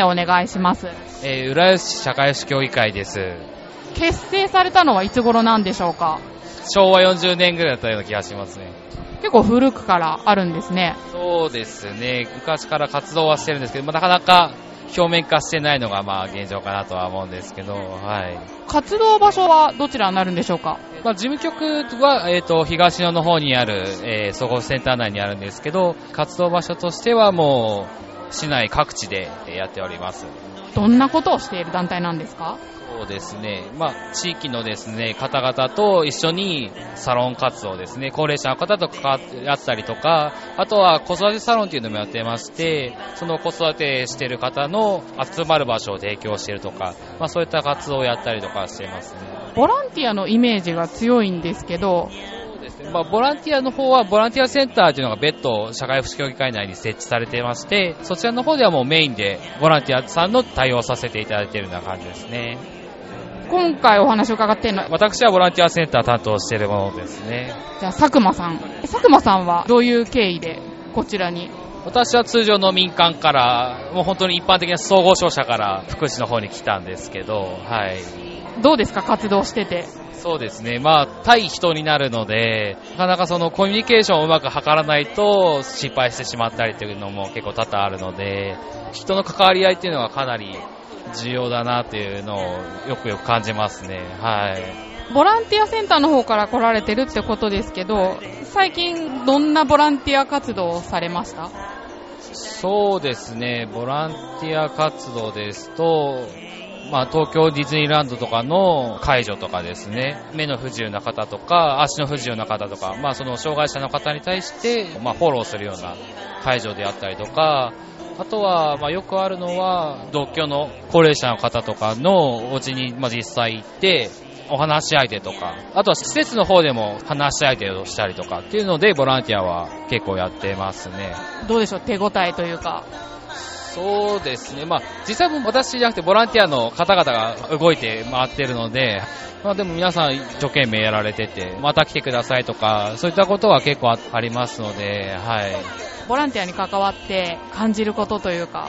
体名をお願いします。えー、浦安市社会福祉協議会です。結成されたのはいつ頃なんでしょうか？昭和40年ぐらいだったような気がしますね。結構古くからあるんですね。そうですね。昔から活動はしてるんですけど、まあ、なかなか表面化してないのがまあ現状かなとは思うんですけど、はい。活動場所はどちらになるんでしょうか？まあ、事務局は、えっ、と、東野の方にある、えー、総合センター内にあるんですけど、活動場所としてはもう、市内各地でやっております。どんなことをしている団体なんですか？そうですね。まあ、地域のですね、方々と一緒にサロン活動ですね、高齢者の方と関わったりとか、あとは子育てサロンっていうのもやってまして、その子育てしてる方の集まる場所を提供しているとか、まあそういった活動をやったりとかしていますね。ボランティアのイメージが強いんですけど、そうですね。まあ、ボランティアの方は、ボランティアセンターというのが別途社会福祉協議会内に設置されていまして、そちらの方ではもうメインでボランティアさんの対応をさせていただいているような感じですね。今回お話を伺っているのは、私はボランティアセンター担当しているものですね。じゃあ佐久間さん。佐久間さんはどういう経緯でこちらに？私は通常の民間から、もう本当に一般的な総合商社から福祉の方に来たんですけど、はい。どうですか？活動してて。そうですね。まあ、対人になるので、なかなかそのコミュニケーションをうまく図らないと失敗してしまったりというのも結構多々あるので、人の関わり合いっていうのはかなり重要だなっていうのをよくよく感じますね。はい。ボランティアセンターの方から来られてるってことですけど、最近どんなボランティア活動をされました？そうですね。ボランティア活動ですと、まあ、東京ディズニーランドとかの介助とかですね、目の不自由な方とか、足の不自由な方とか、まあ、その障害者の方に対して、まあ、フォローするような介助であったりとか、あとは、まあ、よくあるのは、同居の高齢者の方とかのお家に、まあ、実際行って、お話し相手とか、あとは施設の方でも話し相手をしたりとかっていうので、ボランティアは結構やってますね。どうでしょう？手応えというか。そうですね。まあ、実際も私じゃなくてボランティアの方々が動いて回ってるので、まあでも皆さん一生懸命やられてて、また来てくださいとか、そういったことは結構あありますので、はい。ボランティアに関わって感じることというか。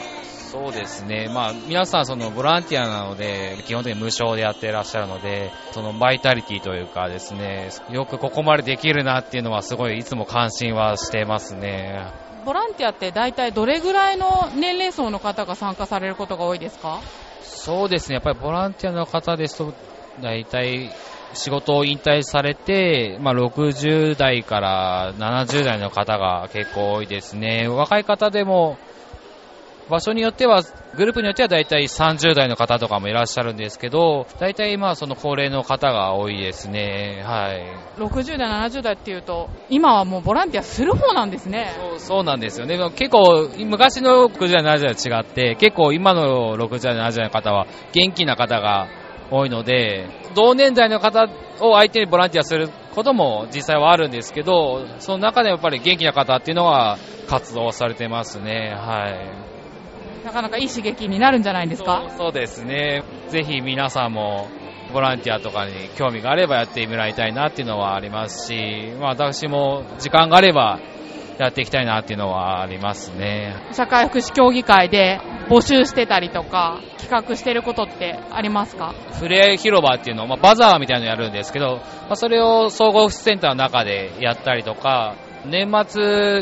そうですね。まあ、皆さんそのボランティアなので、基本的に無償でやっていらっしゃるので、そのバイタリティというかですね、よくここまでできるなっていうのはすごいいつも関心はしてますね。ボランティアって大体どれぐらいの年齢層の方が参加されることが多いですか？そうですね。やっぱりボランティアの方ですと、大体仕事を引退されて、まあ、60代から70代の方が結構多いですね。若い方でも、場所によっては、グループによっては大体30代の方とかもいらっしゃるんですけど、大体まあその高齢の方が多いですね。はい。60代、70代っていうと、今はもうボランティアする方なんですね。そうそうなんですよね。結構、昔の60代、70代と違って、結構今の60代、70代の方は元気な方が多いので、同年代の方を相手にボランティアすることも実際はあるんですけど、その中でやっぱり元気な方っていうのは活動されてますね。はい。なかなかいい刺激になるんじゃないですか？そうですね。ぜひ皆さんもボランティアとかに興味があればやってもらいたいなっていうのはありますし、まあ私も時間があればやっていきたいなっていうのはありますね。社会福祉協議会で募集してたりとか、企画してることってありますか？ふれあい広場っていうのを、まあ、バザーみたいなのやるんですけど、まあ、それを総合福祉センターの中でやったりとか、年末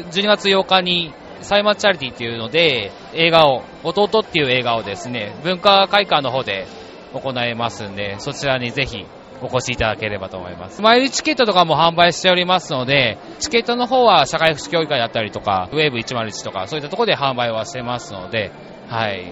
12月8日にサイマチャリティっていうので、映画を、弟っていう映画をですね、文化会館の方で行いますんで、そちらにぜひお越しいただければと思います。スマイルチケットとかも販売しておりますので、チケットの方は社会福祉協議会だったりとか、ウェーブ101とか、そういったところで販売はしてますので、はい。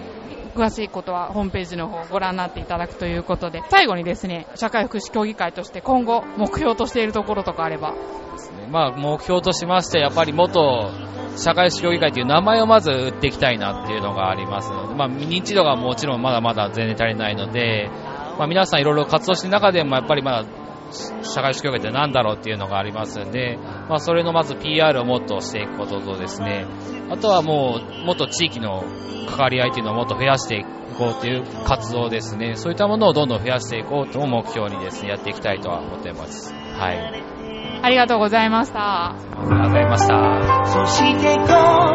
詳しいことはホームページの方をご覧になっていただくということで、最後にですね、社会福祉協議会として今後目標としているところとかあれば。ですね。まあ、目標としまして、やっぱり元社会福祉協議会という名前をまず売っていきたいなっていうのがありますので、まあ、認知度がもちろんまだまだ全然足りないので、まあ、皆さんいろいろ活動している中でもやっぱりまだ社会主義協会って何だろうっていうのがありますんで、まあ、それのまず PR をもっとしていくこととですね、あとはもう、もっと地域の関わり合いっていうのをもっと増やしていこうという活動ですね、そういったものをどんどん増やしていこうと目標にですね、やっていきたいとは思っています。はい。ありがとうございました。ありがとうございました。